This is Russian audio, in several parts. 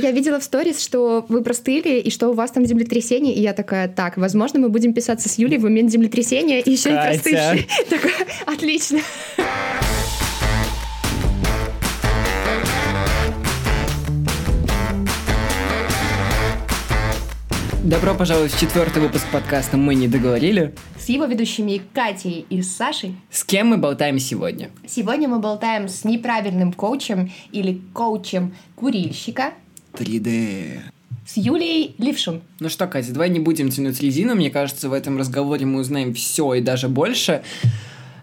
Я видела в сторис, что вы простыли, и что у вас там землетрясение, и я такая, так, возможно, мы будем писаться с Юлей в момент землетрясения, и еще и простывший. Такая, отлично. Добро пожаловать в четвертый выпуск подкаста «Мы не договорили». С его ведущими Катей и Сашей. С кем мы болтаем сегодня? Сегодня мы болтаем с неправильным коучем или коучем курильщика. 3D. С Юлией Левшун. Ну что, Катя, давай не будем тянуть резину. Мне кажется, в этом разговоре мы узнаем все и даже больше.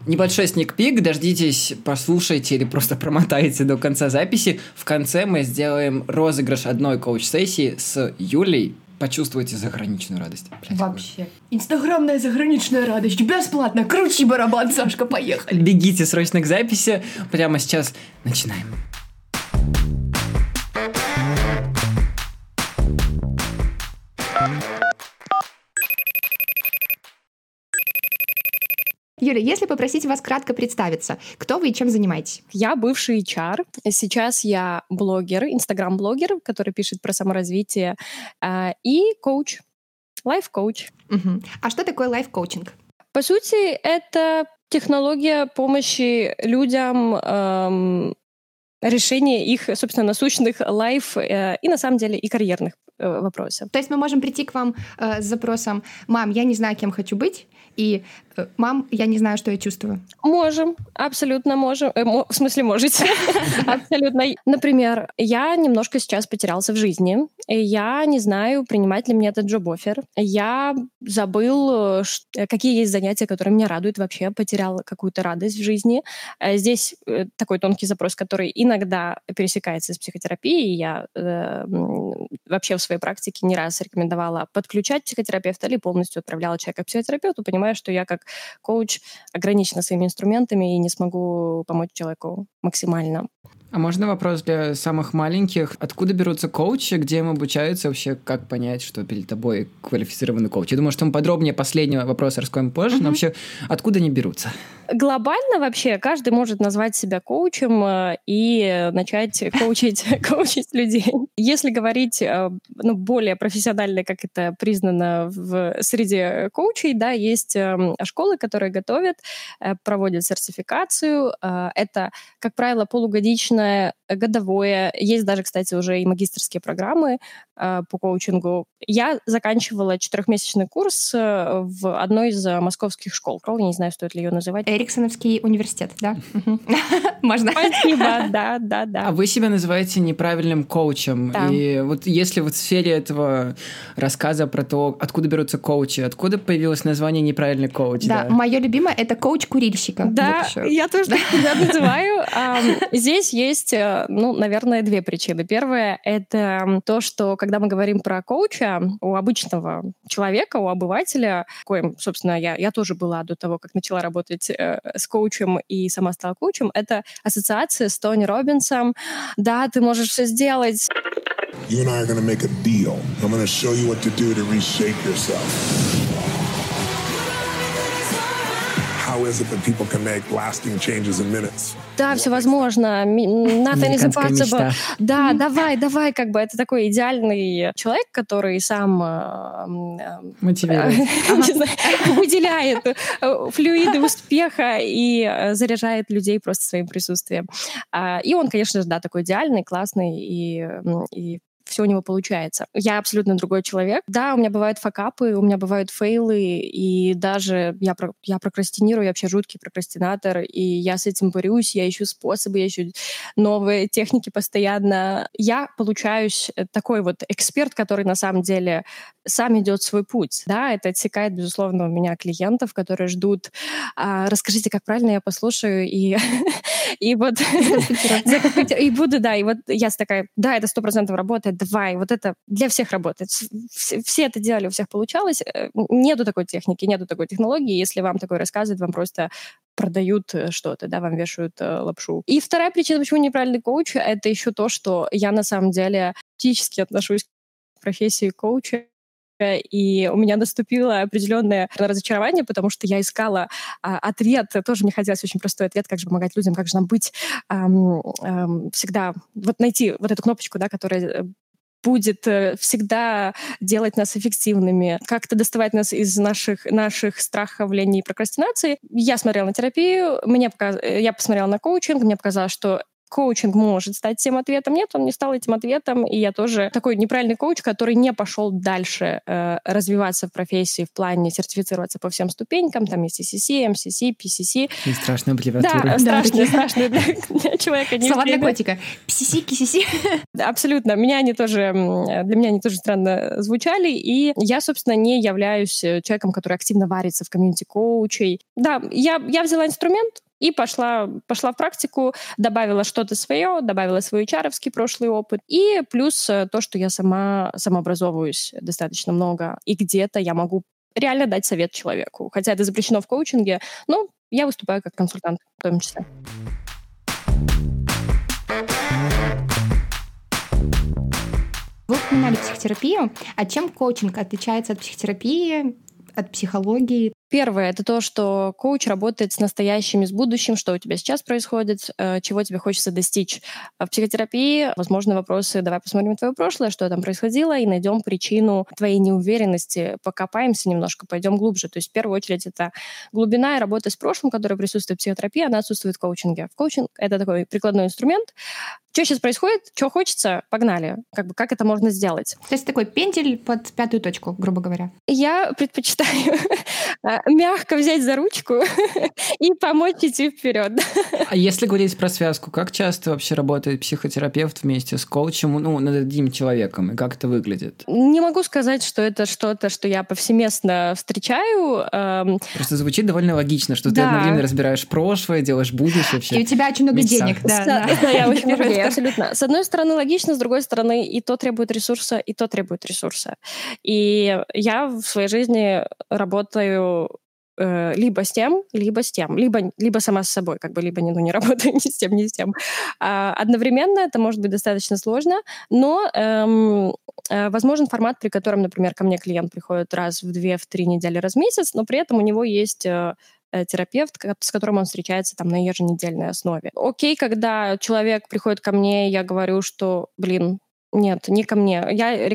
Небольшой сникпик, дождитесь, послушайте или просто промотайте до конца записи. В конце мы сделаем розыгрыш одной коуч-сессии с Юлей, почувствуйте заграничную радость. Блядь, Вообще. Инстаграмная заграничная радость. Бесплатно. Крути барабан, Сашка, поехали. Бегите срочно к записи. Прямо сейчас начинаем. Юля, если попросить вас кратко представиться, кто вы и чем занимаетесь? Я бывший HR. Сейчас я блогер, инстаграм-блогер, который пишет про саморазвитие, э, и коуч, лайф-коуч. Угу. А что такое лайф-коучинг? По сути, это технология помощи людям эм, решения их, собственно, насущных лайф э, и, на самом деле, и карьерных э, вопросов. То есть мы можем прийти к вам э, с запросом «Мам, я не знаю, кем хочу быть», и «Мам, я не знаю, что я чувствую». Можем, абсолютно можем. Э, в смысле, можете. абсолютно. Например, я немножко сейчас потерялся в жизни. Я не знаю, принимать ли мне этот джоб-оффер. Я забыл, э, какие есть занятия, которые меня радуют вообще. Потерял какую-то радость в жизни. Здесь такой тонкий запрос, который иногда пересекается с психотерапией. Я э, вообще в своей практике не раз рекомендовала подключать психотерапевта или полностью отправляла человека к психотерапевту, понимая, что я как коуч ограничена своими инструментами и не смогу помочь человеку максимально. А можно вопрос для самых маленьких? Откуда берутся коучи, где им обучаются вообще, как понять, что перед тобой квалифицированный коуч? Я думаю, что мы подробнее последнего вопроса раскроем позже, uh-huh. но вообще откуда они берутся? Глобально вообще каждый может назвать себя коучем э, и начать коучить, коучить людей. Если говорить э, ну, более профессионально, как это признано в среде коучей, да, есть эм, школы, которые готовят, э, проводят сертификацию. Это, как правило, полугодичное, годовое. Есть даже, кстати, уже и магистрские программы по коучингу. Я заканчивала четырехмесячный курс в одной из московских школ. Я не знаю, стоит ли ее называть Эриксоновский университет, да? Можно. Спасибо, да, да, да. А вы себя называете неправильным коучем. Да. И вот если вот в сфере этого рассказа про то, откуда берутся коучи, откуда появилось название неправильный коуч? Да, мое любимое — это коуч курильщика. Да, я тоже так себя называю. Здесь есть, э, ну, наверное, две причины. Первая — это то, что когда мы говорим про коуча, у обычного человека, у обывателя, коим, собственно, я, я тоже была до того, как начала работать э, с коучем и сама стала коучем, это ассоциация с Тони Робинсом. Да, ты можешь все сделать. You and I are going make a deal. I'm going show you what to do to reshape yourself. Да, все возможно. Nothing is impossible. Да, давай, давай, как бы это такой идеальный человек, который сам э, э, мотивирует, выделяет э, флюиды успеха и заряжает людей просто своим присутствием. А, и он, конечно же, да, такой идеальный, классный и, и все у него получается. Я абсолютно другой человек. Да, у меня бывают факапы, у меня бывают фейлы, и даже я, про, я прокрастинирую, я вообще жуткий прокрастинатор, и я с этим борюсь, я ищу способы, я ищу новые техники постоянно. Я получаюсь э, такой вот эксперт, который на самом деле сам идет свой путь. Да, это отсекает, безусловно, у меня клиентов, которые ждут, а, расскажите, как правильно я послушаю, и, и вот и буду, да, и вот я такая, да, это сто процентов работает, давай, вот это для всех работает. Все, это делали, у всех получалось. Э, нету такой техники, нету такой технологии. Если вам такое рассказывают, вам просто продают э, что-то, да, вам вешают э, лапшу. И вторая причина, почему неправильный коуч, это еще то, что я на самом деле критически отношусь к профессии коуча и у меня наступило определенное разочарование, потому что я искала а, ответ, тоже мне хотелось очень простой ответ, как же помогать людям, как же нам быть, эм, эм, всегда вот найти вот эту кнопочку, да, которая будет э, всегда делать нас эффективными, как-то доставать нас из наших, наших страхов, лени и прокрастинации. Я смотрела на терапию, мне показ... я посмотрела на коучинг, мне показалось, что коучинг может стать тем ответом. Нет, он не стал этим ответом, и я тоже такой неправильный коуч, который не пошел дальше э, развиваться в профессии в плане сертифицироваться по всем ступенькам. Там есть CCC, MCC, PCC. И страшная аббревиатура. Да, страшная, страшная для, человека. Слова для котика. PCC, KCC. Абсолютно. Меня они тоже, для меня они тоже странно звучали, и я, собственно, не являюсь э, человеком, который активно варится в комьюнити коучей. Да, я, я взяла инструмент, и пошла, пошла в практику, добавила что-то свое, добавила свой чаровский прошлый опыт. И плюс э, то, что я сама самообразовываюсь достаточно много. И где-то я могу реально дать совет человеку. Хотя это запрещено в коучинге, но я выступаю как консультант в том числе. Вы упоминали психотерапию. А чем коучинг отличается от психотерапии, от психологии? Первое — это то, что коуч работает с настоящим и с будущим, что у тебя сейчас происходит, э, чего тебе хочется достичь. В психотерапии, возможно, вопросы «давай посмотрим твое прошлое, что там происходило, и найдем причину твоей неуверенности, покопаемся немножко, пойдем глубже». То есть в первую очередь это глубина и работа с прошлым, которая присутствует в психотерапии, она отсутствует в коучинге. В коучинг — это такой прикладной инструмент. Что сейчас происходит, что хочется, погнали. Как бы как это можно сделать? То есть такой пендель под пятую точку, грубо говоря. Я предпочитаю мягко взять за ручку и помочь идти вперед. А если говорить про связку, как часто вообще работает психотерапевт вместе с коучем, ну, над одним человеком, и как это выглядит? Не могу сказать, что это что-то, что я повсеместно встречаю. Эм, Просто звучит довольно логично, что да. ты одновременно разбираешь прошлое, делаешь будущее вообще. И у тебя очень много денег. Да, да. да, я очень много денег, абсолютно. С одной стороны логично, с другой стороны и то требует ресурса, и то требует ресурса. И я в своей жизни работаю э, либо с тем, либо с тем, либо, либо сама с собой, как бы либо не, ну, не работаю ни с тем, ни с тем. А, одновременно это может быть достаточно сложно, но эм, э, возможен формат, при котором, например, ко мне клиент приходит раз в две, в три недели, раз в месяц, но при этом у него есть э, э терапевт, с которым он встречается там на еженедельной основе. Окей, когда человек приходит ко мне, я говорю, что, блин, нет, не ко мне. Я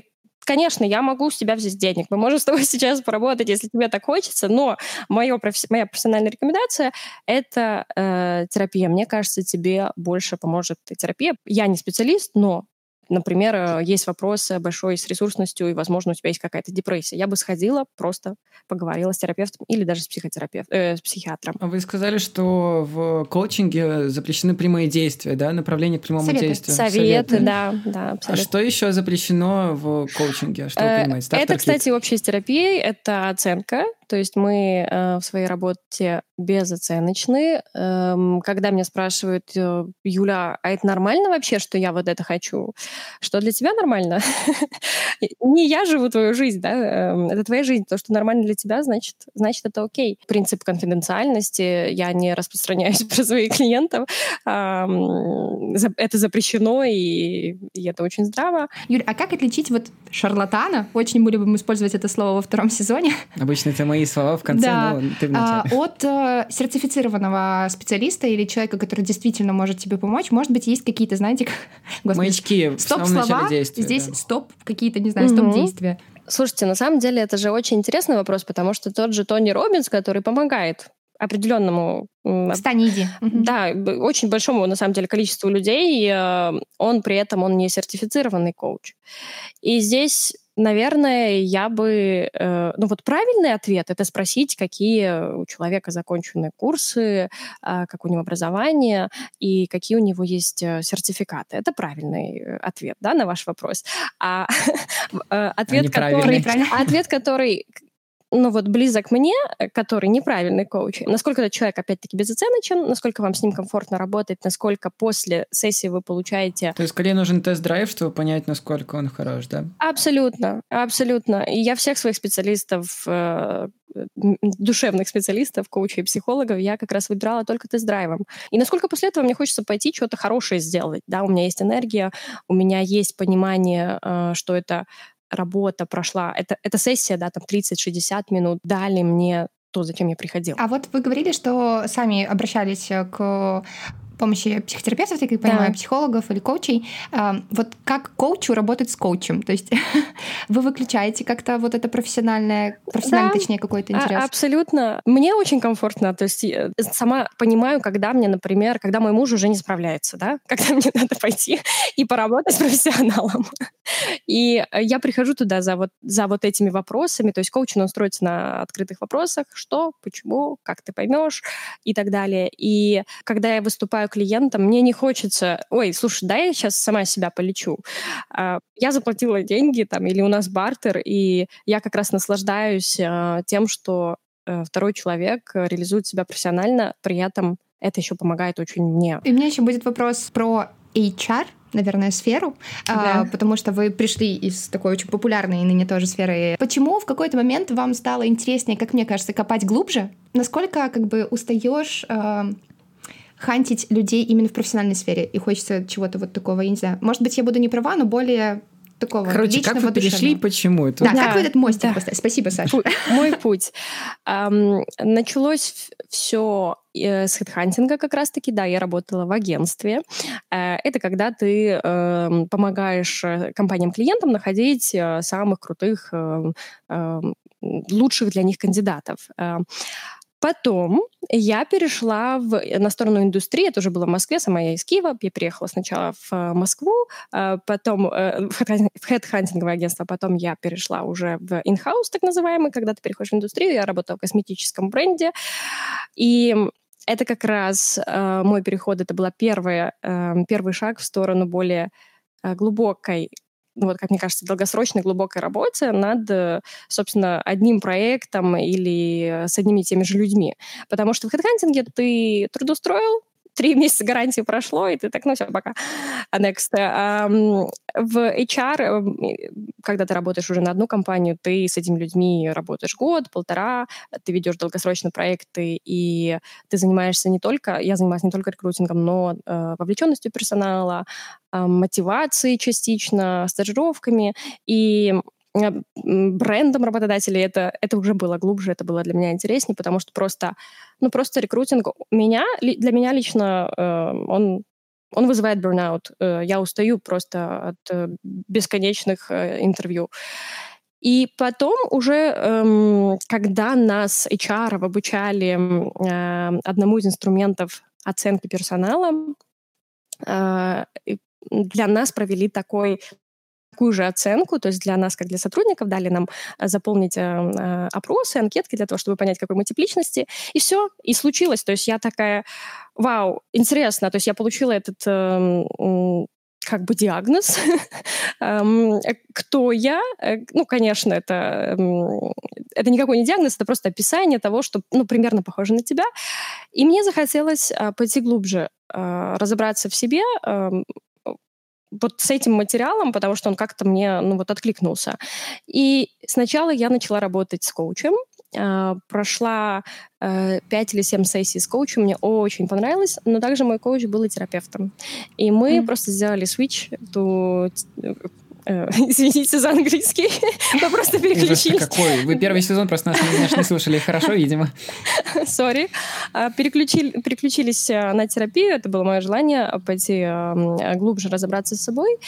конечно, я могу с тебя взять денег, мы можем с тобой сейчас поработать, если тебе так хочется, но моё, моя профессиональная рекомендация — это э, терапия. Мне кажется, тебе больше поможет терапия. Я не специалист, но например, э, есть вопрос большой с ресурсностью, и, возможно, у тебя есть какая-то депрессия. Я бы сходила, просто поговорила с терапевтом или даже с, психотерапевтом, э, с психиатром. А вы сказали, что в коучинге запрещены прямые действия, да, направление к прямому Советы. действию? Советы, Советы. да, да, абсолютно. А что еще запрещено в коучинге? Что вы э, понимаете? Это, кстати, общая с терапией, это оценка, то есть мы э, в своей работе безоценочны. Эм, когда меня спрашивают, э, Юля, а это нормально вообще, что я вот это хочу? Что для тебя нормально? Не я живу твою жизнь, да? Эм, это твоя жизнь. То, что нормально для тебя, значит, значит это окей. Принцип конфиденциальности. Я не распространяюсь про своих клиентов. Это запрещено, и, и это очень здраво. Юля, а как отличить вот шарлатана? Очень были бы использовать это слово во втором сезоне. Обычно это мои слова в конце, да. но ты в начале. А, от сертифицированного специалиста или человека, который действительно может тебе помочь, может быть, есть какие-то, знаете, господи, маячки стоп-слова, действия, здесь да. стоп, какие-то, не знаю, стоп-действия. Слушайте, на самом деле это же очень интересный вопрос, потому что тот же Тони Робинс, который помогает определенному... Встань, иди. Да, очень большому, на самом деле, количеству людей, э, он при этом, он не сертифицированный коуч. И здесь наверное, я бы... Э, ну вот правильный ответ — это спросить, какие у человека законченные курсы, э, как у него образование и какие у него есть э, сертификаты. Это правильный э, ответ да, на ваш вопрос. А э, ответ, который, ответ, который ну вот близок мне, э, который неправильный коуч, насколько этот человек, опять-таки, безоценочен, насколько вам с ним комфортно работать, насколько после сессии вы получаете... То есть скорее нужен тест-драйв, чтобы понять, насколько он хорош, да? Абсолютно, абсолютно. И я всех своих специалистов, э, душевных специалистов, коучей и психологов, я как раз выбирала только тест-драйвом. И насколько после этого мне хочется пойти что-то хорошее сделать, да, у меня есть энергия, у меня есть понимание, э, что это работа прошла, это, эта сессия, да, там 30-60 минут дали мне то, зачем я приходила. А вот вы говорили, что сами обращались к помощи психотерапевтов, я как понимаю, да. психологов или коучей. А, вот как коучу работать с коучем? То есть вы выключаете как-то вот это профессиональное, профессиональный, да, точнее, какой-то интерес? А, абсолютно. Мне очень комфортно. То есть э, сама понимаю, когда мне, например, когда мой муж уже не справляется, да, когда мне надо пойти и поработать с профессионалом. И я прихожу туда за вот, за вот этими вопросами. То есть коучинг, он строится на открытых вопросах. Что, почему, как ты поймешь и так далее. И когда я выступаю клиентам, мне не хочется, ой, слушай, дай я сейчас сама себя полечу. А, я заплатила деньги там, или у нас бартер, и я как раз наслаждаюсь а, тем, что э, второй человек реализует себя профессионально, при этом это еще помогает очень мне. И у меня еще будет вопрос про HR, наверное, сферу, а, да. а, потому что вы пришли из такой очень популярной ныне тоже сферы. Почему в какой-то момент вам стало интереснее, как мне кажется, копать глубже? Насколько как бы устаешь хантить людей именно в профессиональной сфере, и хочется чего-то вот такого, я не знаю. Может быть, я буду не права, но более такого Короче, личного, как вы перешли и почему это? Да, да, как вы этот мостик да. поставили? Спасибо, Саша. Пу- мой путь. Um, началось все э, с хедхантинга как раз-таки, да, я работала в агентстве. Э, это когда ты эм, помогаешь э, компаниям-клиентам находить самых крутых, эм, эм, лучших для них кандидатов. Потом я перешла в, э, на сторону индустрии, это уже было в Москве, сама я из Киева, я приехала сначала в э, Москву, а потом э, в хедхантинговое агентство, потом я перешла уже в инхаус, так называемый, когда ты переходишь в индустрию, я работала в косметическом бренде, и это как раз мой переход, это был первый, первый шаг в сторону более глубокой вот, как мне кажется, долгосрочной глубокой работе над, э, собственно, одним проектом или с одними и теми же людьми. Потому что в хедхантинге ты трудоустроил, три месяца гарантии прошло, и ты так, ну все, пока. Next. Um, в HR, когда ты работаешь уже на одну компанию, ты с этими людьми работаешь год, полтора, ты ведешь долгосрочные проекты, и ты занимаешься не только, я занимаюсь не только рекрутингом, но э, вовлеченностью персонала, мотивацией частично, стажировками, и брендом работодателей, это, это уже было глубже, это было для меня интереснее, потому что просто, ну, просто рекрутинг меня, для меня лично э, он он вызывает burnout. Э, я устаю просто от бесконечных интервью. И потом уже, эм, когда нас HR обучали одному из инструментов оценки персонала, для нас провели такой такую же оценку, то есть для нас, как для сотрудников, дали нам э, заполнить э, э, опросы, анкетки для того, чтобы понять, какой мы тип личности, и все, и случилось. То есть я такая, вау, интересно, то есть я получила этот как бы диагноз. Эм, кто я? Ну, конечно, это, это никакой не диагноз, это просто описание того, что ну, примерно похоже на тебя. И мне захотелось пойти глубже, разобраться в себе, эм, вот с этим материалом, потому что он как-то мне, ну, вот откликнулся. И сначала я начала работать с коучем, Uh, прошла э, 5 или 7 сессий с коучем, мне очень понравилось, но также мой коуч был и терапевтом. И мы mm. просто сделали switch, to извините за английский. Мы просто переключились. какой? Вы первый сезон просто нас, наш не слушали хорошо, видимо. Сори. А, переключили, переключились э, на терапию. Это было мое желание пойти э, глубже разобраться с собой.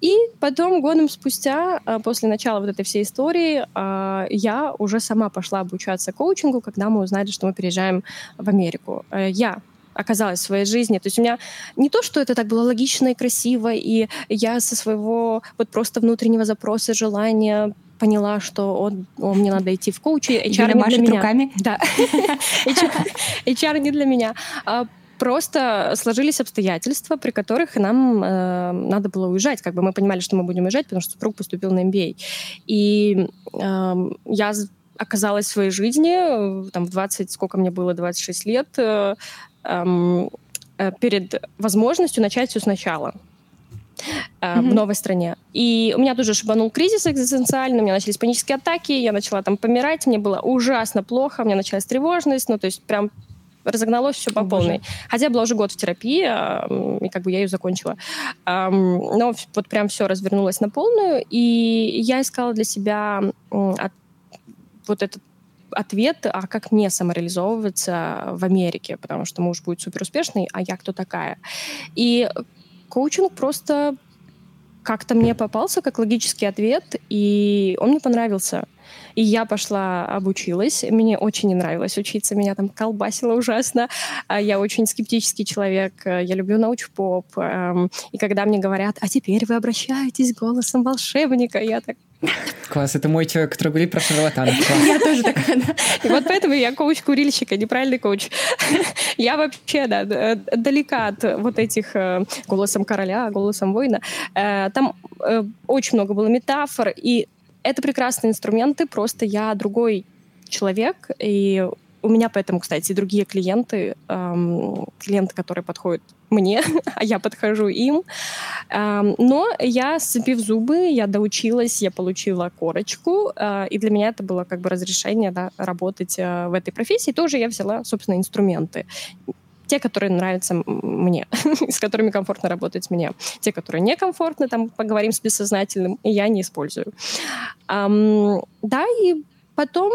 И потом, годом спустя, после начала вот этой всей истории, я уже сама пошла обучаться коучингу, когда мы узнали, что мы переезжаем в Америку. Я оказалась в своей жизни. То есть у меня не то, что это так было логично и красиво, и я со своего вот просто внутреннего запроса, желания поняла, что он, о, мне надо идти в коучи. HR не для меня. руками. Да. HR не для меня. А просто сложились обстоятельства, при которых нам э, надо было уезжать. Как бы мы понимали, что мы будем уезжать, потому что супруг поступил на MBA. И э, я оказалась в своей жизни, там, в 20, сколько мне было, 26 лет, э, эм, э, перед возможностью начать все сначала mm-hmm. в новой стране. И у меня тоже шибанул кризис экзистенциальный, у меня начались панические атаки, я начала там помирать, мне было ужасно плохо, у меня началась тревожность, ну, то есть прям разогналось все по О, полной. Боже. Хотя была уже год в терапии, и как бы я ее закончила. Но вот прям все развернулось на полную, и я искала для себя вот этот ответ, а как мне самореализовываться в Америке, потому что муж будет супер успешный, а я кто такая. И коучинг просто как-то мне попался как логический ответ, и он мне понравился. И я пошла, обучилась. Мне очень не нравилось учиться, меня там колбасило ужасно. А я очень скептический человек, я люблю научпоп. Эм, и когда мне говорят, а теперь вы обращаетесь голосом волшебника, я так, Класс, это мой человек, который говорит про шарлатанов. Я тоже такая, да. И вот поэтому я коуч курильщика, неправильный коуч. Я вообще, да, далека от вот этих э, голосом короля, голосом воина. Э, там э, очень много было метафор, и это прекрасные инструменты, просто я другой человек, и у меня поэтому, кстати, и другие клиенты, эм, клиенты, которые подходят мне, а я подхожу им. Эм, но я, сцепив зубы, я доучилась, я получила корочку, э, и для меня это было как бы разрешение да, работать э, в этой профессии. Тоже я взяла, собственно, инструменты те, которые нравятся мне, с которыми комфортно работать мне. Те, которые некомфортны, там поговорим с бессознательным, я не использую. Um, да, и потом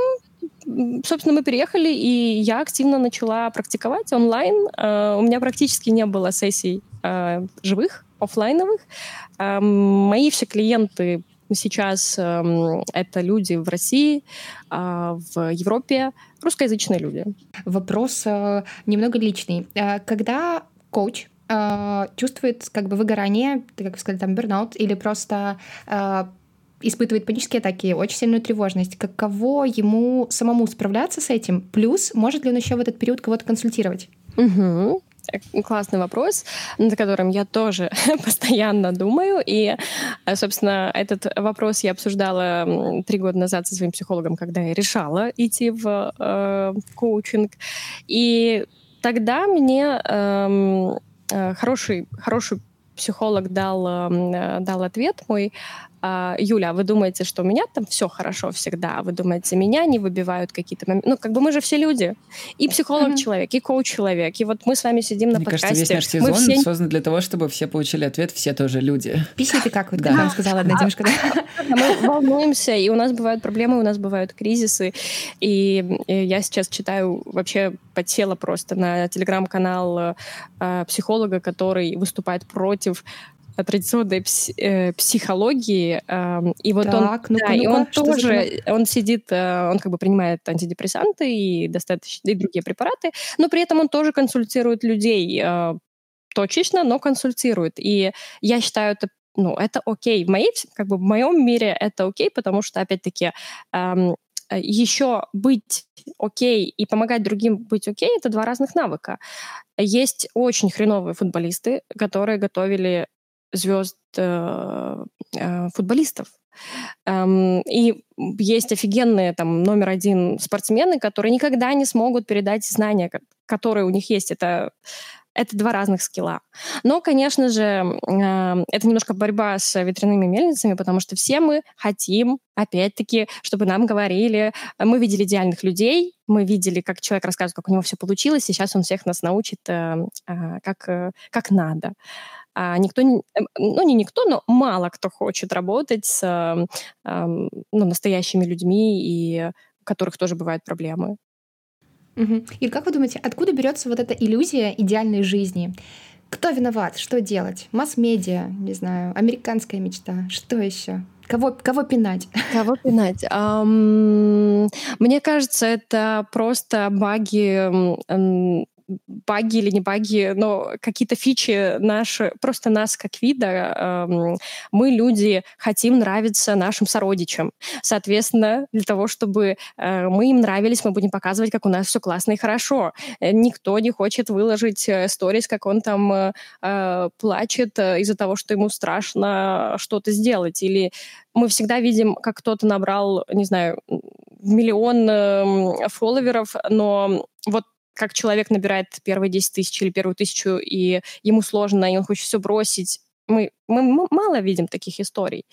собственно, мы переехали, и я активно начала практиковать онлайн. Uh, у меня практически не было сессий uh, живых, офлайновых. Мои все клиенты сейчас э, это люди в России, э, в Европе, русскоязычные люди. Вопрос э, немного личный. Э, когда коуч э, чувствует как бы выгорание, как вы сказали, там, бернаут, или просто испытывает панические атаки, очень сильную тревожность, каково ему самому справляться с этим? Плюс, может ли он еще в этот период кого-то консультировать? Угу. Классный вопрос, над которым я тоже постоянно думаю. И, э, собственно, этот вопрос я обсуждала три года назад со своим психологом, когда я решала идти в э, коучинг. И тогда мне эм, э, хороший, хороший психолог дал, эм, э, дал ответ мой, а, Юля, а вы думаете, что у меня там все хорошо всегда? Вы думаете, меня не выбивают какие-то моменты? Ну, как бы мы же все люди. И психолог mm-hmm. человек, и коуч человек. И вот мы с вами сидим на Мне подкасте. кажется, весь наш сезон все... создан для того, чтобы все получили ответ, все тоже люди. Письма ты как, вот, да. как вам сказала одна девушка. Да? Мы волнуемся, и у нас бывают проблемы, у нас бывают кризисы. И я сейчас читаю, вообще подсела просто на телеграм-канал э, психолога, который выступает против традиционной пс э, психологии. Э, и вот так, он, ну да, ну и он тоже, он сидит, э, он как бы принимает антидепрессанты и достаточно и другие препараты, но при этом он тоже консультирует людей э, точечно, но консультирует. И я считаю это ну, это окей. В, моей, как бы, в моем мире это окей, потому что, опять-таки, эм, еще быть окей и помогать другим быть окей — это два разных навыка. Есть очень хреновые футболисты, которые готовили звезд э, э, футболистов. Эм, и есть офигенные там номер один спортсмены, которые никогда не смогут передать знания, которые у них есть. Это это два разных скилла. Но, конечно же, э, это немножко борьба с ветряными мельницами, потому что все мы хотим, опять-таки, чтобы нам говорили, мы видели идеальных людей, мы видели, как человек рассказывает, как у него все получилось, и сейчас он всех нас научит, как, как надо а никто, эм, ну не никто, но мало кто хочет работать с э, ну, настоящими людьми, и у которых тоже бывают проблемы. Угу. Ир, как вы думаете, откуда берется вот эта иллюзия идеальной жизни? Кто виноват? Что делать? Масс-медиа, не знаю, американская мечта. Что еще? Кого, кого пинать? Кого пинать? Um, мне кажется, это просто баги баги или не баги, но какие-то фичи наши, просто нас как вида, э, мы, люди, хотим нравиться нашим сородичам. Соответственно, для того, чтобы э, мы им нравились, мы будем показывать, как у нас все классно и хорошо. Э, никто не хочет выложить э, сторис, как он там э, э, плачет из-за того, что ему страшно что-то сделать. Или мы всегда видим, как кто-то набрал, не знаю, миллион э, фолловеров, но вот как человек набирает первые 10 тысяч или первую тысячу, и ему сложно, и он хочет все бросить. Мы, мы мало видим таких историй.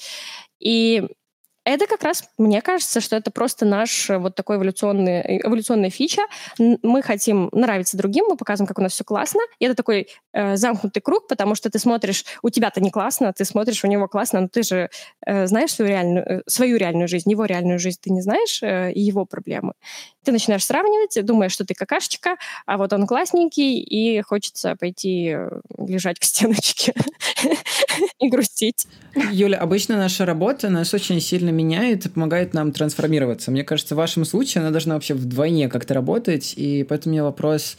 И это как раз, мне кажется, что это просто наш э, вот такой эволюционный, эволюционная фича. Мы хотим нравиться другим, мы показываем, как у нас все классно. И это такой э, замкнутый круг, потому что ты смотришь, у тебя-то не классно, ты смотришь, у него классно, но ты же э, знаешь свою реальную, э, свою реальную жизнь, его реальную жизнь ты не знаешь, э, и его проблемы. Ты начинаешь сравнивать, думаешь, что ты какашечка, а вот он классненький, и хочется пойти э, лежать к стеночке и грустить. Юля, обычно наша работа нас очень сильно меняет и помогает нам трансформироваться. Мне кажется, в вашем случае она должна вообще вдвойне как-то работать, и поэтому у меня вопрос,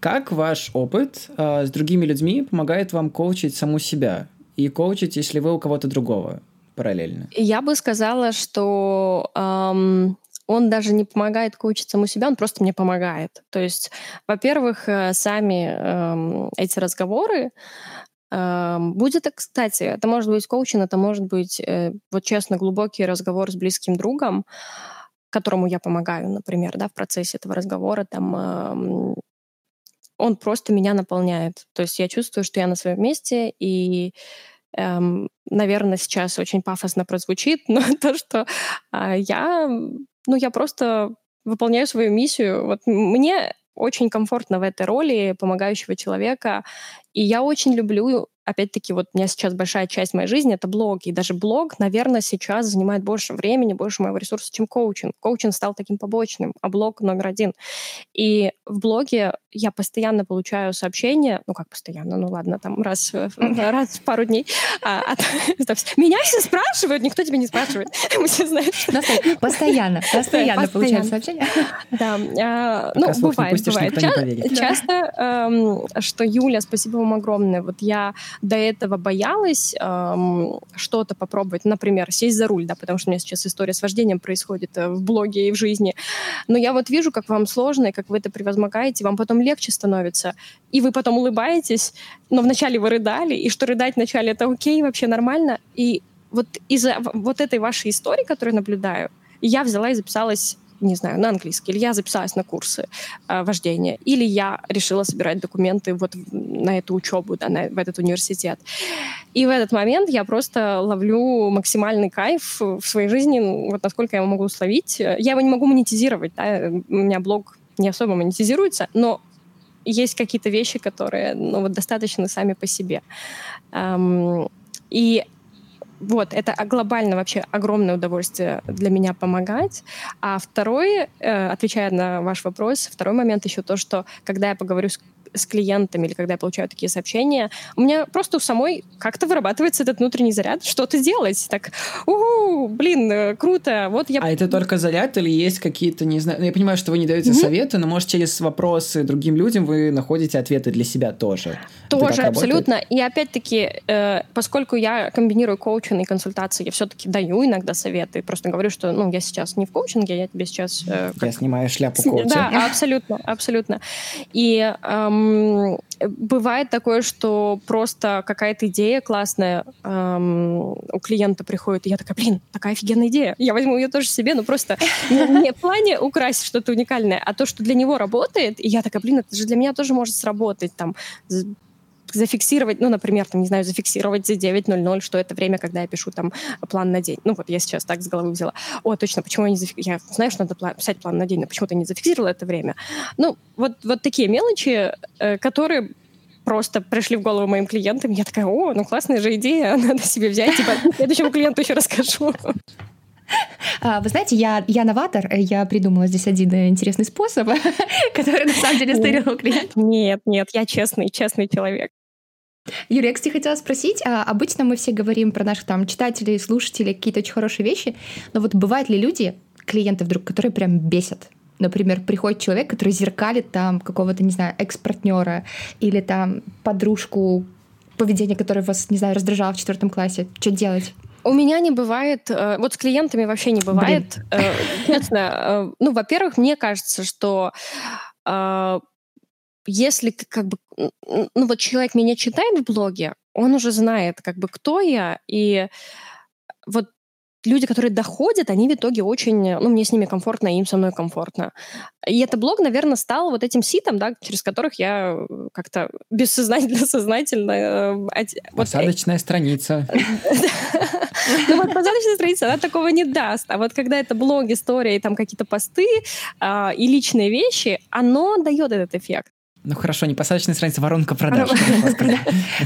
как ваш опыт э, с другими людьми помогает вам коучить саму себя? И коучить, если вы у кого-то другого параллельно? Я бы сказала, что эм, он даже не помогает коучить саму себя, он просто мне помогает. То есть, во-первых, э, сами эм, эти разговоры, эм, будет, кстати, это может быть коучинг, это может быть, э, вот честно, глубокий разговор с близким другом, которому я помогаю, например, да, в процессе этого разговора, там, эм, он просто меня наполняет. То есть я чувствую, что я на своем месте, и эм, наверное, сейчас очень пафосно прозвучит, но то, что э, я, ну, я просто выполняю свою миссию. Вот мне очень комфортно в этой роли помогающего человека, и я очень люблю опять-таки, вот у меня сейчас большая часть моей жизни — это блог. И даже блог, наверное, сейчас занимает больше времени, больше моего ресурса, чем коучинг. Коучинг стал таким побочным, а блог номер один. И в блоге я постоянно получаю сообщения, ну как постоянно, ну ладно, там раз, раз в пару дней. А, от, меня все спрашивают, никто тебя не спрашивает. Мы все знаем. Постоянно, постоянно получаю сообщения. Да, а, ну бывает, бывает. Часто, эм, что Юля, спасибо вам огромное. Вот я до этого боялась эм, что-то попробовать, например, сесть за руль, да, потому что у меня сейчас история с вождением происходит э, в блоге и в жизни. Но я вот вижу, как вам сложно, и как вы это превозмогаете, вам потом легче становится. И вы потом улыбаетесь, но вначале вы рыдали, и что рыдать вначале это окей, вообще нормально. И вот из-за вот этой вашей истории, которую наблюдаю, я взяла и записалась не знаю, на английский, или я записалась на курсы э, вождения, или я решила собирать документы вот на эту учебу, да, на, в этот университет. И в этот момент я просто ловлю максимальный кайф в своей жизни, вот насколько я его могу словить. Я его не могу монетизировать, да, у меня блог не особо монетизируется, но есть какие-то вещи, которые ну, вот достаточно сами по себе. Эм, и вот, это глобально вообще огромное удовольствие для меня помогать. А второй, э, отвечая на ваш вопрос, второй момент еще то, что когда я поговорю с с клиентами или когда я получаю такие сообщения, у меня просто у самой как-то вырабатывается этот внутренний заряд, что-то делать. Так, угу, блин, э, круто. Вот я... А это только заряд или есть какие-то, не знаю, ну, я понимаю, что вы не даете mm-hmm. советы, но, может, через вопросы другим людям вы находите ответы для себя тоже. Тоже, абсолютно. И опять-таки, э, поскольку я комбинирую коучинг и консультации, я все-таки даю иногда советы. Просто говорю, что, ну, я сейчас не в коучинге, я тебе сейчас... Э, как... Я снимаю шляпу коуча. Да, абсолютно, абсолютно. И эм, бывает такое, что просто какая-то идея классная эм, у клиента приходит, и я такая, блин, такая офигенная идея, я возьму ее тоже себе, но просто не в плане украсить что-то уникальное, а то, что для него работает, и я такая, блин, это же для меня тоже может сработать, там, зафиксировать, ну, например, там, не знаю, зафиксировать за 9.00, что это время, когда я пишу там план на день. Ну, вот я сейчас так с головы взяла. О, точно, почему я не зафиксировала? Я знаю, что надо писать план на день, но почему ты не зафиксировала это время? Ну, вот, вот такие мелочи, э, которые просто пришли в голову моим клиентам. Я такая, о, ну классная же идея, надо себе взять. Типа, следующему клиенту еще расскажу. А, вы знаете, я, я новатор, я придумала здесь один интересный способ, который на самом деле стырил у клиента. Нет, нет, я честный, честный человек. Юлия, я, кстати, хотела спросить, а обычно мы все говорим про наших там читателей, слушателей, какие-то очень хорошие вещи, но вот бывают ли люди, клиенты вдруг, которые прям бесят? Например, приходит человек, который зеркалит там какого-то, не знаю, экс-партнера или там подружку, поведение, которое вас, не знаю, раздражало в четвертом классе. Что делать? У меня не бывает, э, вот с клиентами вообще не бывает. Блин. Э, честно, э, ну, во-первых, мне кажется, что если как бы, ну вот человек меня читает в блоге, он уже знает, как бы, кто я, и вот люди, которые доходят, они в итоге очень, ну, мне с ними комфортно, и им со мной комфортно. И этот блог, наверное, стал вот этим ситом, да, через которых я как-то бессознательно, сознательно... Э, Посадочная страница. Ну вот посадочная страница, она такого не даст. А вот когда это блог, история, и там какие-то посты а, и личные вещи, оно дает этот эффект. Ну хорошо, непосредственная страница воронка продаж.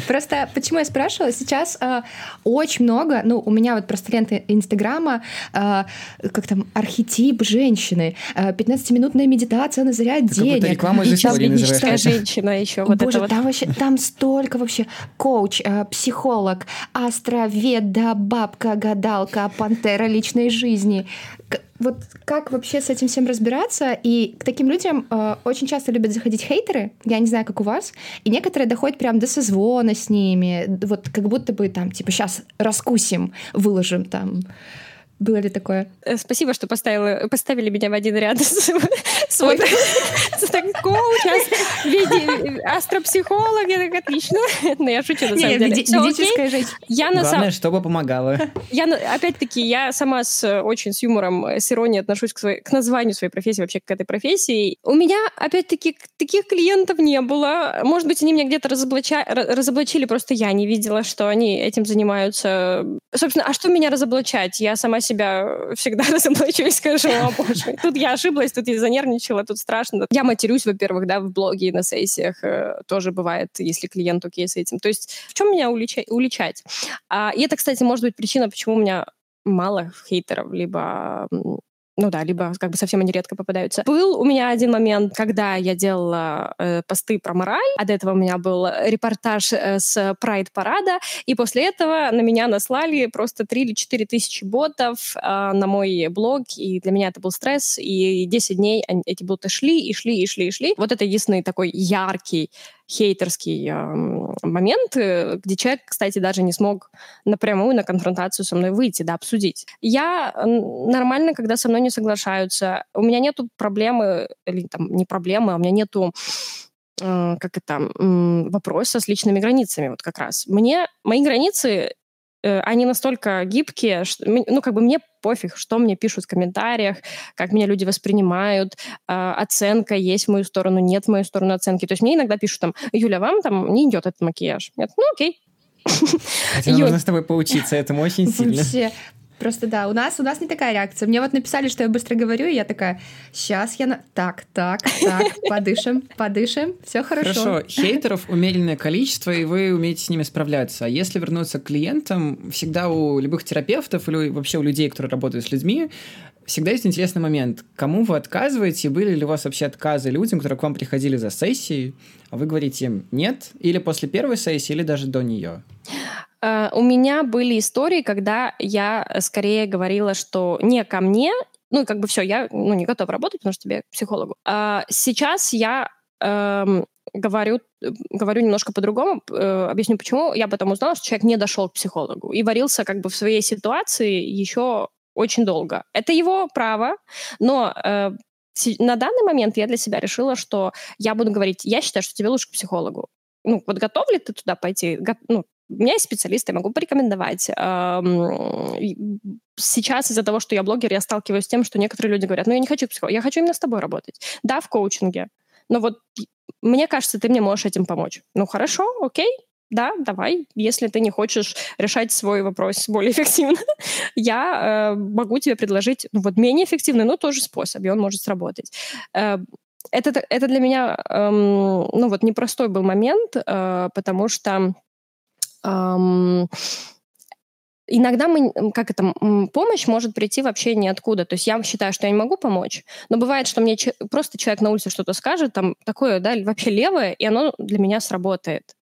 Просто почему я спрашивала? Сейчас э, очень много, ну, у меня вот просто ленты Инстаграма, э, как там, архетип женщины, э, 15-минутная медитация на заряд денег. реклама из истории женщина еще. Вот Боже, там вообще, там столько вообще коуч, э, психолог, астроведа, бабка, гадалка, пантера личной жизни. Вот как вообще с этим всем разбираться? И к таким людям э, очень часто любят заходить хейтеры, я не знаю, как у вас, и некоторые доходят прям до созвона с ними, вот как будто бы там, типа, сейчас раскусим, выложим там. Было ли такое? Э, Спасибо, что поставила, поставили меня в один ряд с свой с таким коучем, виде- астропсихолог. Я так, отлично. Но я шучу, на самом деле. ведическая женщина. Я на самом Главное, чтобы помогало. Я, опять-таки, я сама с э, очень с юмором, э, с иронией отношусь к, своей, к названию своей профессии, вообще к этой профессии. У меня, опять-таки, таких клиентов не было. Может быть, они меня где-то разоблача- ра- разоблачили, просто я не видела, что они этим занимаются. Собственно, а что меня разоблачать? Я сама себя всегда разоблачу и скажу, о боже, тут я ошиблась, тут я занервничала, тут страшно. Я матерюсь, во-первых, да, в блоге и на сессиях э, тоже бывает, если клиент окей с этим. То есть в чем меня улича- уличать? А, и это, кстати, может быть причина, почему у меня мало хейтеров, либо ну да, либо как бы совсем они редко попадаются. Был у меня один момент, когда я делала э, посты про мораль, а до этого у меня был репортаж э, с Прайд-парада, и после этого на меня наслали просто 3 или 4 тысячи ботов э, на мой блог, и для меня это был стресс, и 10 дней они- эти боты шли, и шли, и шли, и шли. Вот это единственный такой яркий хейтерский э, где человек, кстати, даже не смог напрямую на конфронтацию со мной выйти, да, обсудить. Я нормально, когда со мной не соглашаются. У меня нету проблемы, или там не проблемы, а у меня нету э, как это, м, вопроса с личными границами вот как раз. Мне, мои границы, э, они настолько гибкие, что, ну, как бы мне пофиг, что мне пишут в комментариях, как меня люди воспринимают, э, оценка есть в мою сторону, нет в мою сторону оценки. То есть мне иногда пишут там, Юля, вам там не идет этот макияж. Я ну, окей. Хотя нам Юль. нужно с тобой поучиться этому очень сильно. Вообще. Просто да, у нас у нас не такая реакция. Мне вот написали, что я быстро говорю, и я такая, сейчас я на... Так, так, так, подышим, подышим, все хорошо. Хорошо, хейтеров умеренное количество, и вы умеете с ними справляться. А если вернуться к клиентам, всегда у любых терапевтов или вообще у людей, которые работают с людьми, всегда есть интересный момент. Кому вы отказываете? Были ли у вас вообще отказы людям, которые к вам приходили за сессией, а вы говорите им нет? Или после первой сессии, или даже до нее? Э, У меня были истории, когда я э, скорее говорила, что не ко мне, ну, как бы все, я ну, не готова работать, потому что тебе психологу. А сейчас я эм, говорю, э, говорю немножко по-другому, э, объясню почему. Я потом узнала, что человек не дошел к психологу и варился как бы в своей ситуации еще очень долго. Это его право, но э, на данный момент я для себя решила, что я буду говорить, я считаю, что тебе лучше к психологу. Ну, вот готов ли ты туда пойти? Го- ну, у меня есть специалисты, я могу порекомендовать. Эм, Сейчас из-за того, что я блогер, я сталкиваюсь с тем, что некоторые люди говорят, ну, я не хочу к психологу, я хочу именно с тобой работать. Да, в коучинге. Но вот мне кажется, ты мне можешь этим помочь. Ну, хорошо, окей, да, давай, если ты не хочешь решать свой вопрос более эффективно, я э, могу тебе предложить ну, вот менее эффективный, но тоже способ, и он может сработать. Э, это, это для меня, эм, ну вот, непростой был момент, э, потому что эм, иногда мы, как это, помощь может прийти вообще ниоткуда. То есть я считаю, что я не могу помочь, но бывает, что мне че- просто человек на улице что-то скажет, там такое, да, вообще левое, и оно для меня сработает.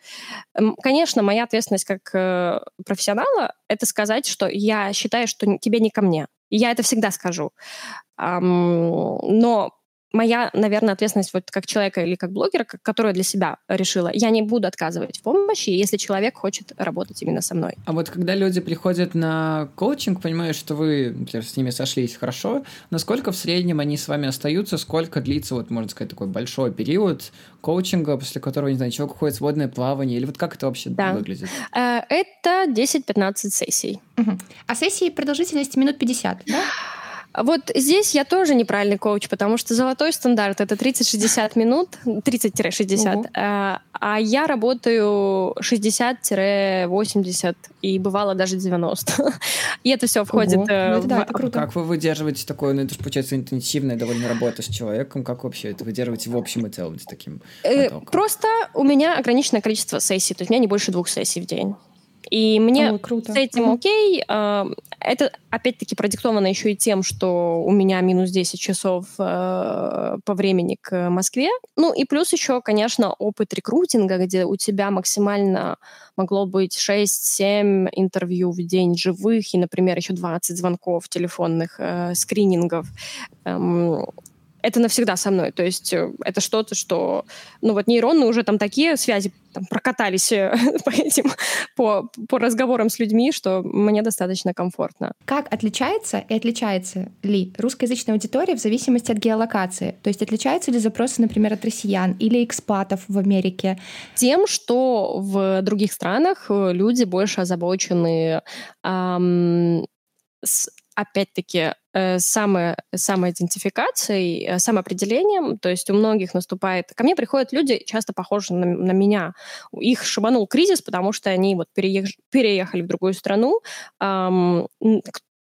Конечно, моя ответственность как э, профессионала — это сказать, что я считаю, что тебе не ко мне. И я это всегда скажу. Ам, но моя, наверное, ответственность вот как человека или как блогера, к- которую я для себя решила, я не буду отказывать в помощи, если человек хочет работать именно со мной. А вот когда люди приходят на коучинг, понимают, что вы, например, с ними сошлись хорошо, насколько в среднем они с вами остаются, сколько длится, вот, можно сказать, такой большой период коучинга, после которого, не знаю, человек уходит в свободное плавание, или вот как это вообще Да. выглядит? Э, Это 10-15 сессий. Мгм. А сессии продолжительность минут 50, да? Вот здесь я тоже неправильный коуч, потому что золотой стандарт — это 30-60 минут, 30-60, угу. а, а я работаю 60-80 и бывало даже 90. и это все входит. Э, ну, это, в... да, это круто. Как вы выдерживаете такое, ну это же получается интенсивная довольно работа с человеком, как вообще это выдерживаете в общем и целом с таким э, Просто у меня ограниченное количество сессий, то есть у меня не больше двух сессий в день. И мне Ой, круто. с этим окей. А, это, опять-таки, продиктовано еще и тем, что у меня минус 10 часов э, по времени к Москве. Ну и плюс еще, конечно, опыт рекрутинга, где у тебя максимально могло быть 6-7 интервью в день живых и, например, еще 20 звонков телефонных, э, скринингов. Это навсегда со мной. То есть э, это что-то, что... Ну вот нейроны уже там такие связи там, прокатались э, по этим, по, по разговорам с людьми, что мне достаточно комфортно. Как отличается и отличается ли русскоязычная аудитория в зависимости от геолокации? То есть отличаются ли запросы, например, от россиян или экспатов в Америке? Тем, что в других странах э, люди больше озабочены эм, с опять-таки, э, самой, самоидентификацией, э, самоопределением. То есть у многих наступает... Ко мне приходят люди, часто похожие на, на меня. Их шибанул кризис, потому что они вот переех, переехали в другую страну.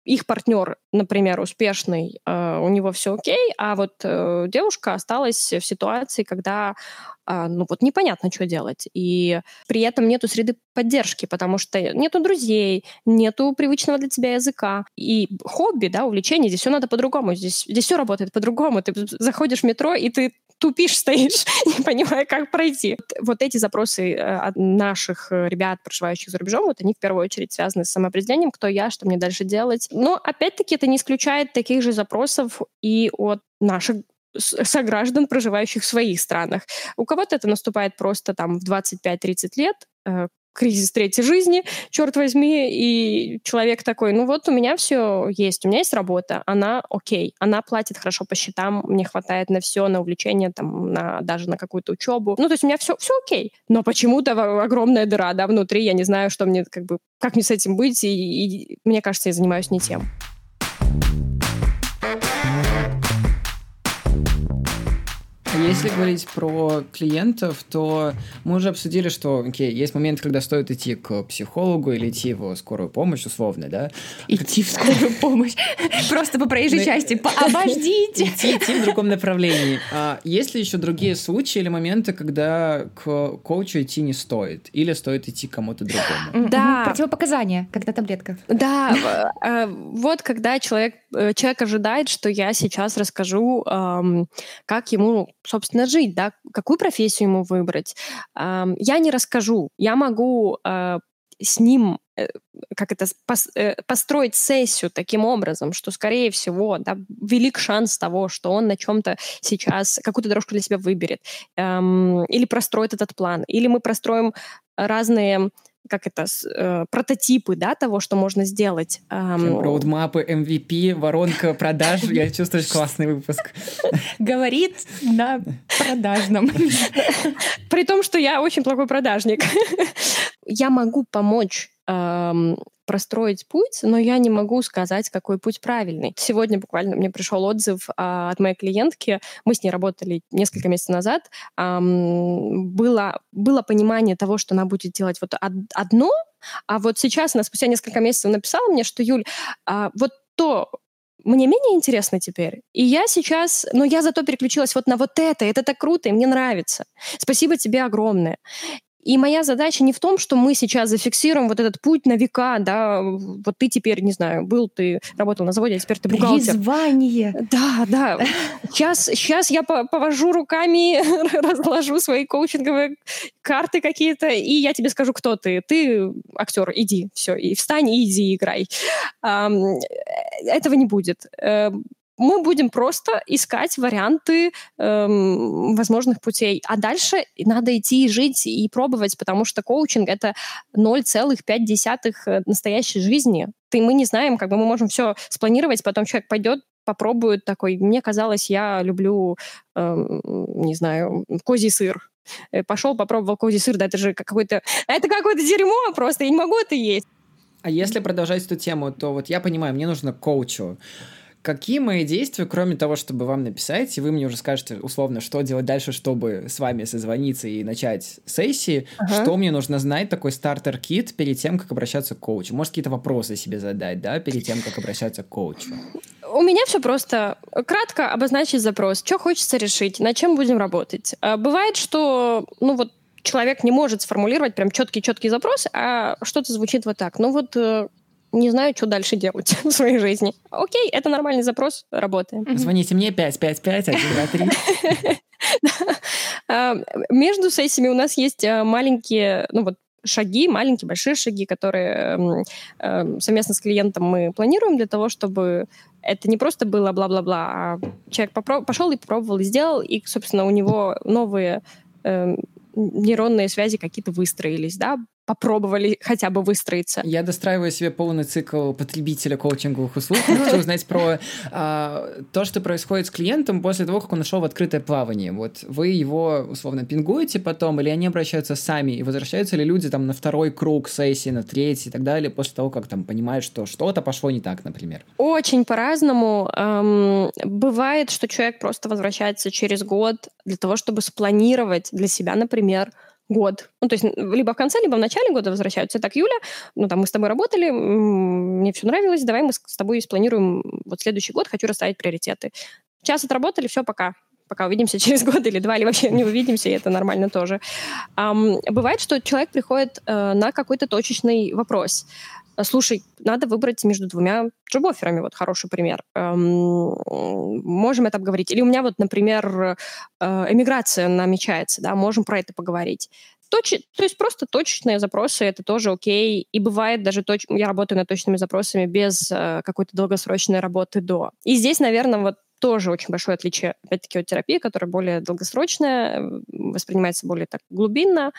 Их партнер, например, успешный, э, у него все окей, а вот э, девушка осталась в ситуации, когда э, ну вот непонятно, что делать. И при этом нету среды поддержки, потому что нету друзей, нету привычного для тебя языка. И хобби, да, увлечение, здесь все надо по-другому, здесь, здесь все работает по-другому. Ты заходишь в метро, и ты тупишь, стоишь, не понимая, как пройти. Вот эти запросы э, наших э, ребят, проживающих за рубежом, вот они в первую очередь связаны с самоопределением, кто я, что мне дальше делать. Но, опять-таки, это не исключает таких же запросов и от наших сограждан, проживающих в своих странах. У кого-то это наступает просто там в 25-30 лет, э, кризис третьей жизни, черт возьми, и человек такой, ну вот у меня все есть, у меня есть работа, она окей, она платит хорошо по счетам, мне хватает на все, на увлечение, там, на, даже на какую-то учебу. Ну, то есть у меня все, все окей. Но почему-то огромная дыра, да, внутри, я не знаю, что мне, как бы, как мне с этим быть, и, и мне кажется, я занимаюсь не тем. Если говорить про клиентов, то мы уже обсудили, что, окей, есть момент, когда стоит идти к психологу или идти в скорую помощь, условно, да? Идти в скорую помощь. Просто по проезжей части. Обождите. Идти, идти в другом направлении. А есть ли еще другие случаи или моменты, когда к коучу идти не стоит? Или стоит идти к кому-то другому? Да. Противопоказания, когда таблетка. Да. Э, вот когда человек, человек ожидает, что я сейчас расскажу, как ему собственно, жить, да, какую профессию ему выбрать. Я не расскажу, я могу а, с ним э, как это э, построить сессию таким образом, что скорее всего да, велик шанс того, что он на чем-то сейчас какую-то дорожку для себя выберет, эм, или простроит этот план, или мы простроим разные как это, э, прототипы, да, того, что можно сделать. Роудмапы, MVP, воронка продаж. Я чувствую, классный выпуск. Говорит на продажном. При том, что я очень плохой продажник. Я могу помочь простроить путь, но я не могу сказать, какой путь правильный. Сегодня буквально мне пришел отзыв а, от моей клиентки. Мы с ней работали несколько месяцев назад. А, было, было понимание того, что она будет делать вот одно, а вот сейчас она спустя несколько месяцев написала мне, что, Юль, а, вот то, мне менее интересно теперь. И я сейчас, но я зато переключилась вот на вот это, это так круто, и мне нравится. Спасибо тебе огромное. И моя задача не в том, что мы сейчас зафиксируем вот этот путь на века, да, вот ты теперь, не знаю, был, ты работал на заводе, а теперь ты бухгалтер. Призвание. Да, да. Сейчас, сейчас я повожу руками, разложу свои коучинговые карты какие-то, и я тебе скажу, кто ты. Ты актер, иди, все, и встань, и иди, играй. Этого не будет эм, мы будем просто искать варианты эм, возможных путей. А дальше надо идти и жить и пробовать, потому что коучинг — это 0,5 э, настоящей жизни. Ты, мы не знаем, как бы мы можем все спланировать, потом человек пойдет, попробует такой. Мне казалось, я люблю, эм, не знаю, козий сыр. Э, Пошел, попробовал козий сыр, да это же какой-то... Это какое-то дерьмо просто, я не могу это есть. А если продолжать эту тему, то вот я понимаю, мне нужно коучу какие мои действия, кроме того, чтобы вам написать, и вы мне уже скажете условно, что делать дальше, чтобы с вами созвониться и начать сессии, ага. что мне нужно знать, такой стартер-кит перед тем, как обращаться к коучу? Может, какие-то вопросы себе задать, да, перед тем, как обращаться к коучу? У меня все просто. Кратко обозначить запрос. Что хочется решить, над чем будем работать. А, бывает, что, ну вот, человек не может сформулировать прям четкий-четкий запрос, а что-то звучит вот так. Ну вот э, не знаю, что дальше делать в своей жизни. Окей, это нормальный запрос, работаем. Звоните мне 555 123. Между сессиями у нас есть э, маленькие, ну вот шаги, маленькие, большие шаги, которые э, совместно с клиентом мы планируем для того, чтобы это не просто было бла-бла-бла, а человек пошел и попробовал, и сделал, и, собственно, у него новые э, нейронные связи какие-то выстроились, да, попробовали хотя бы выстроиться. Я достраиваю себе полный цикл потребителя коучинговых услуг. Хочу узнать про а, то, что происходит с клиентом после того, как он нашел в открытое плавание. Вот вы его условно пингуете потом, или они обращаются сами, и возвращаются ли люди там на второй круг сессии, на третий и так далее, после того, как там понимают, что что-то пошло не так, например? Очень по-разному. Эм, бывает, что человек просто возвращается через год для того, чтобы спланировать для себя, например, год. Ну, то есть либо в конце, либо в начале года возвращаются. Так, Юля, ну, там, мы с тобой работали, мне все нравилось, давай мы с тобой спланируем вот следующий год, хочу расставить приоритеты. Час отработали, все, пока пока увидимся через год или два, или вообще не увидимся, и это нормально тоже. Um, бывает, что человек приходит uh, на какой-то точечный вопрос. Э, слушай, надо выбрать между двумя джобоферами, вот хороший пример. Эм, можем это обговорить. Или у меня вот, например, э, эмиграция намечается, да, можем про это поговорить. Точ... То есть просто точечные запросы, это тоже окей. И бывает даже, точ... я работаю над точными запросами без э, какой-то долгосрочной работы до. И здесь, наверное, вот тоже очень большое отличие, опять-таки, от терапии, которая более долгосрочная, воспринимается более так глубинно.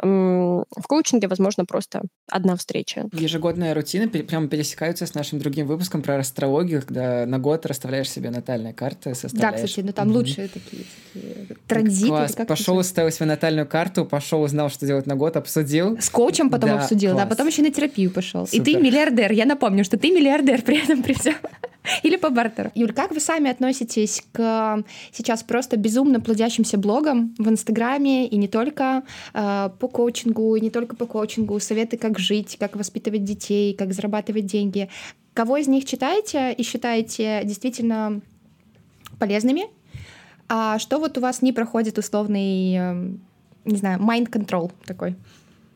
В коучинге, возможно, просто одна встреча. Ежегодная рутина прямо пересекаются с нашим другим выпуском про астрологию, когда на год расставляешь себе натальные карты, составляешь. Да, кстати, но там mm-hmm. лучшие такие, такие транзиты. Класс. Как пошел, уставил себе натальную карту, пошел, узнал, что делать на год, обсудил. С коучем потом да, обсудил, класс. да, потом еще на терапию пошел. Супер. И ты миллиардер. Я напомню, что ты миллиардер при этом при всем. Или по бартеру. Юль, как вы сами относитесь к сейчас просто безумно плодящимся блогам в Инстаграме и не только э, по коучингу, и не только по коучингу, советы, как жить, как воспитывать детей, как зарабатывать деньги. Кого из них читаете и считаете действительно полезными? А что вот у вас не проходит условный, э, не знаю, mind control такой?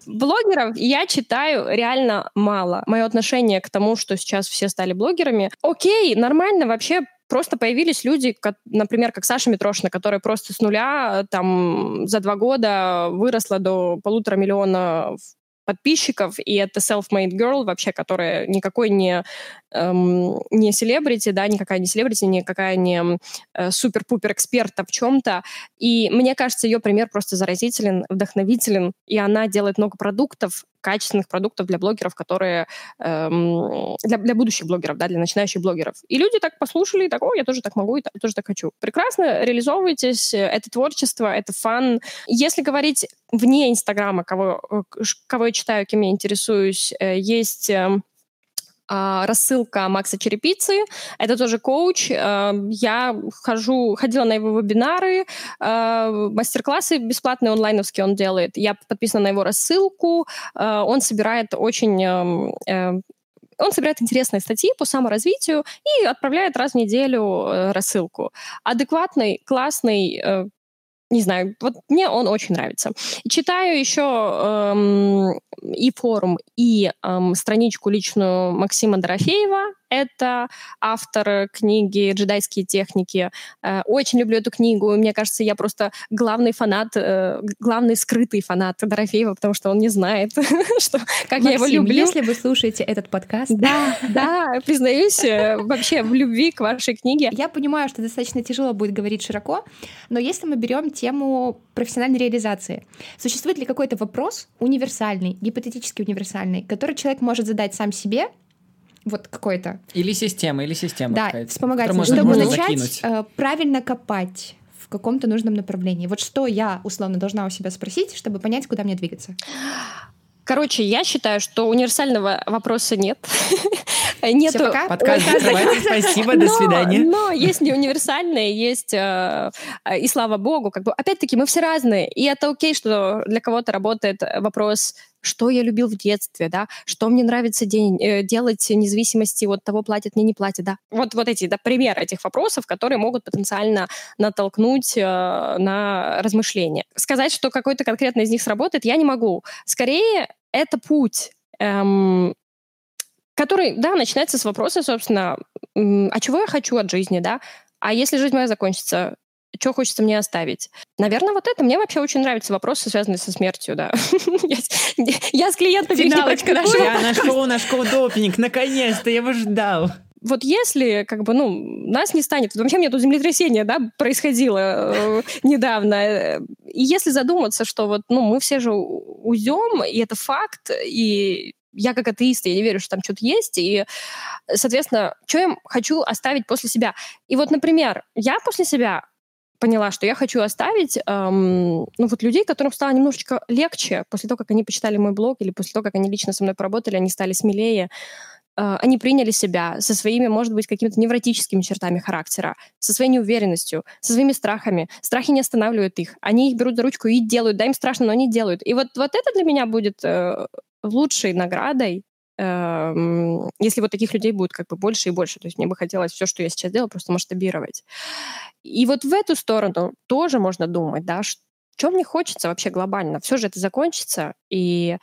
Блогеров я читаю реально мало. Мое отношение к тому, что сейчас все стали блогерами, окей, нормально, вообще просто появились люди, как, например, как Саша Митрошина, которая просто с нуля там за два года выросла до полутора миллиона подписчиков, и это self-made girl вообще, которая никакой не, эм, не селебрити, да, никакая не селебрити, никакая не э, супер-пупер эксперта в чем-то. И мне кажется, ее пример просто заразителен, вдохновителен, и она делает много продуктов, качественных продуктов для блогеров, которые эм, для, для будущих блогеров, да, для начинающих блогеров. И люди так послушали, и так, о, я тоже так могу, и так, тоже так хочу. Прекрасно, реализовывайтесь, это творчество, это фан. Если говорить вне Инстаграма, кого, э, кого я читаю, кем я интересуюсь, э, есть эм, рассылка Макса Черепицы. Это тоже коуч. А, я хожу, ходила на его вебинары, а, мастер-классы бесплатные онлайновские он делает. Я подписана на его рассылку. Он собирает очень э, он собирает интересные статьи по саморазвитию и отправляет раз в неделю э, рассылку. Адекватный, классный, э, не знаю, вот мне он очень нравится. Читаю еще эм, и форум, и эм, страничку личную Максима Дорофеева, это автор книги «Джедайские техники». Э, очень люблю эту книгу. Мне кажется, я просто главный фанат, э, главный скрытый фанат Дорофеева, потому что он не знает, что, как Максим, я его люблю. если вы слушаете этот подкаст... Да, да, признаюсь э, вообще в любви к вашей книге. Я понимаю, что достаточно тяжело будет говорить широко, но если мы берем тему профессиональной реализации, существует ли какой-то вопрос универсальный, гипотетически универсальный, который человек может задать сам себе, вот какой-то. Или система, или система. Да, вспомогательная, чтобы можно начать. Э, правильно копать в каком-то нужном направлении. Вот что я условно должна у себя спросить, чтобы понять, куда мне двигаться? Короче, я считаю, что универсального вопроса нет. Пока. Подкаст закрывается. Спасибо, до свидания. Но есть не универсальные, есть э, э, и слава богу, как бы опять-таки мы все разные, и это окей, что для кого-то работает вопрос, что я любил в детстве, да, что мне нравится день, э, делать вне зависимости от того, платят мне, не платят, да. Вот, вот эти, да, примеры этих вопросов, которые могут потенциально натолкнуть э, на размышления. Сказать, что какой-то конкретно из них сработает, я не могу. Скорее, это путь, эм, который, да, начинается с вопроса, собственно, а чего я хочу от жизни, да? А если жизнь моя закончится, что хочется мне оставить? Наверное, вот это. Мне вообще очень нравятся вопросы, связанные со смертью, да. Я- с клиентами их не практикую. Я нашел наш код-опенинг, наконец-то, я его ждал. Вот если, как бы, ну, нас не станет... Вообще, у меня тут землетрясение, да, происходило э, недавно. И если задуматься, что вот, ну, мы все же уйдем, и это факт, и я как атеист, я не верю, что там что-то есть, и, соответственно, что я хочу оставить после себя? И вот, например, я после себя поняла, что я хочу оставить эм, ну, вот людей, которым стало немножечко легче после того, как они почитали мой блог или после того, как они лично со мной поработали, они стали смелее, э, они приняли себя со своими, может быть, какими-то невротическими чертами характера, со своей неуверенностью, со своими страхами. Страхи не останавливают их. Они их берут за ручку и делают. Да, им страшно, но они делают. И вот, вот это для меня будет э, лучшей наградой, если вот таких людей будет как бы больше и больше. То есть мне бы хотелось все, что я сейчас делаю, просто масштабировать. И вот в эту сторону тоже можно думать, да, что мне хочется вообще глобально. Все же это закончится, и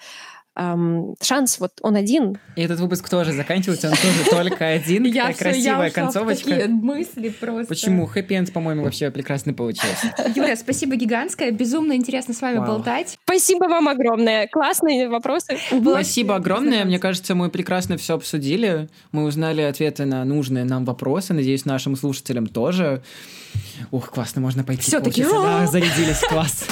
эм, шанс вот он один. И этот выпуск тоже заканчивается, он тоже только один. Я Такая красивая концовочка. мысли просто. Почему? Хэппи-энд, по-моему, вообще прекрасно получился. Юля, спасибо гигантское. Безумно интересно с вами болтать. Спасибо вам огромное. Классные вопросы. Спасибо огромное. Мне кажется, мы прекрасно все обсудили. Мы узнали ответы на нужные нам вопросы. Надеюсь, нашим слушателям тоже. Ух, классно, можно пойти. Поучиться. Да, зарядились, класс.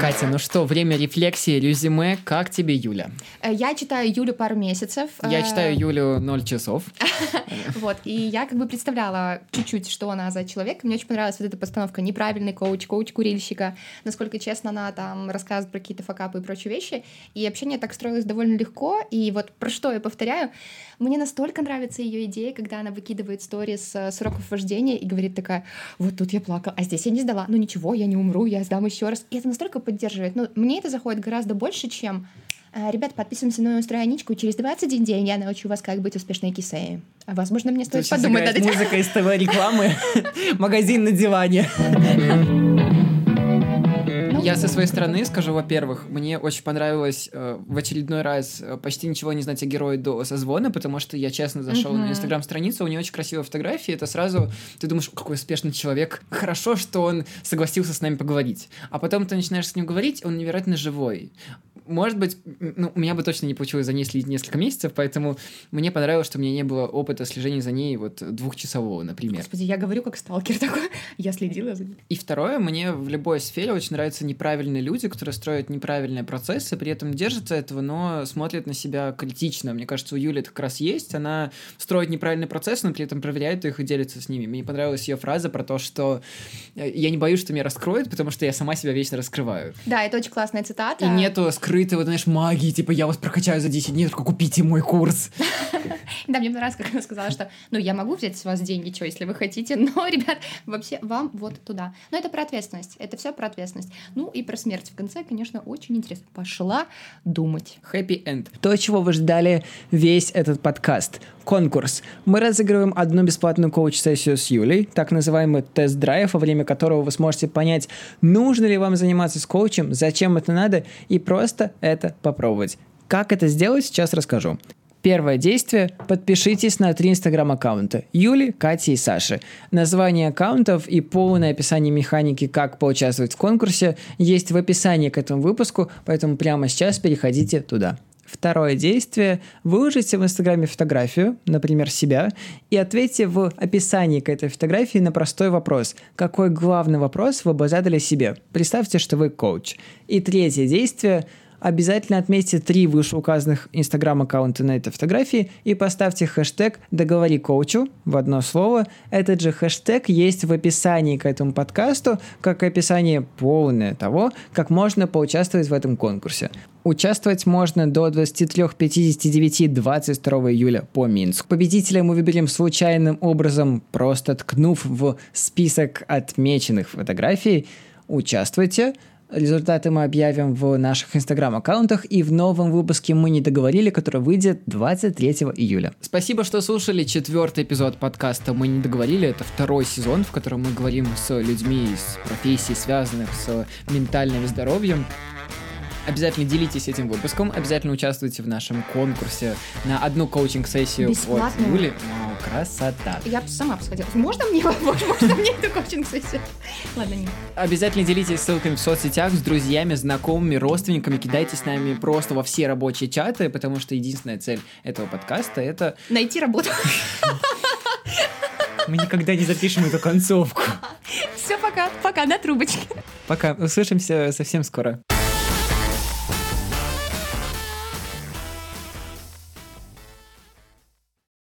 Катя, ну что, время рефлексии, резюме. Как тебе, Юля? Э, Я читаю Юлю пару месяцев. Я Э, читаю Юлю 0 часов. Вот, и я как бы представляла чуть-чуть, что она за человек. Мне очень понравилась вот эта постановка «Неправильный коуч», «Коуч курильщика». Насколько честно она там рассказывает про какие-то факапы и прочие вещи. И общение так строилось довольно легко. И вот про что я повторяю, мне настолько нравится ее идея, когда она выкидывает сторис э, с уроков вождения и говорит такая, вот тут я плакала, а здесь я не сдала. Ну ничего, я не умру, я сдам еще раз. И это настолько поддерживает. Ну, мне это заходит гораздо больше, чем «Э, Ребят, подписываемся на мою страничку, через 21 день я научу вас, как быть успешной кисеей. А возможно, мне стоит подумать над этим. музыка из ТВ-рекламы. Магазин на диване. Ну, Я со своей стороны скажу, во-первых, мне очень понравилось э, в очередной раз э, почти ничего не знать о герое до созвона, потому что я честно зашел на Мгм. инстаграм-страницу, у нее очень красивые фотографии, это сразу ты думаешь, какой успешный человек, хорошо, что он согласился с нами поговорить. А потом ты начинаешь с ним говорить, он невероятно живой. Может быть, ну, у меня бы точно не получилось за ней следить несколько месяцев, поэтому мне понравилось, что у меня не было опыта слежения за ней вот двухчасового, например. Господи, я говорю как сталкер такой. Я следила за ним. И второе, мне в любой сфере очень нравятся неправильные люди, которые строят неправильные процессы, при этом держатся этого, но смотрят на себя критично. Мне кажется, у Юли это как раз есть. Она строит неправильные процессы, но при этом проверяет их и делится с ними. Мне понравилась ее фраза про то, что э, я не боюсь, что меня раскроют, потому что я сама себя вечно раскрываю. Да, это очень классная цитата. И нету скрытой, вот, знаешь, магии, типа, я вас прокачаю за 10 дней, только купите мой курс. Да, мне понравилось, как она сказала, что, ну, я могу взять с вас деньги, что, если вы хотите, но, ребят, вообще вам вот туда. Но это про ответственность, это все про ответственность. Ну и про смерть в конце, конечно, очень интересно. Пошла думать. Happy End. То, чего вы ждали весь этот подкаст. Конкурс. Мы разыгрываем одну бесплатную коуч-сессию с Юлей, так называемый тест-драйв, во время которого вы сможете понять, нужно ли вам заниматься с коучем, зачем это надо, и просто это попробовать. Как это сделать, сейчас расскажу. Первое действие – подпишитесь на три инстаграм-аккаунта – Юли, Кати и Саши. Название аккаунтов и полное описание механики, как поучаствовать в конкурсе, есть в описании к этому выпуску, поэтому прямо сейчас переходите туда. Второе действие – выложите в Инстаграме фотографию, например, себя, и ответьте в описании к этой фотографии на простой вопрос. Какой главный вопрос вы бы задали себе? Представьте, что вы коуч. И третье действие – обязательно отметьте три вышеуказанных инстаграм-аккаунта на этой фотографии и поставьте хэштег «Договори коучу» в одно слово. Этот же хэштег есть в описании к этому подкасту, как описание полное того, как можно поучаствовать в этом конкурсе. Участвовать можно до 23.59 22 июля по Минску. Победителя мы выберем случайным образом, просто ткнув в список отмеченных фотографий. Участвуйте. Результаты мы объявим в наших инстаграм-аккаунтах и в новом выпуске «Мы не договорили», который выйдет 23 июля. Спасибо, что слушали четвертый эпизод подкаста «Мы не договорили». Это второй сезон, в котором мы говорим с людьми из профессий, связанных с ментальным здоровьем. Обязательно делитесь этим выпуском, обязательно участвуйте в нашем конкурсе на одну коучинг-сессию от Юли. Ну, красота. Я сама бы сходила. Можно мне, можно мне эту коучинг-сессию? Ладно, нет. Обязательно делитесь ссылками в соцсетях с друзьями, знакомыми, родственниками. Кидайте с нами просто во все рабочие чаты, потому что единственная цель этого подкаста — это... Найти работу. Мы никогда не запишем эту концовку. Все, пока. Пока, на трубочке. Пока. Услышимся совсем скоро.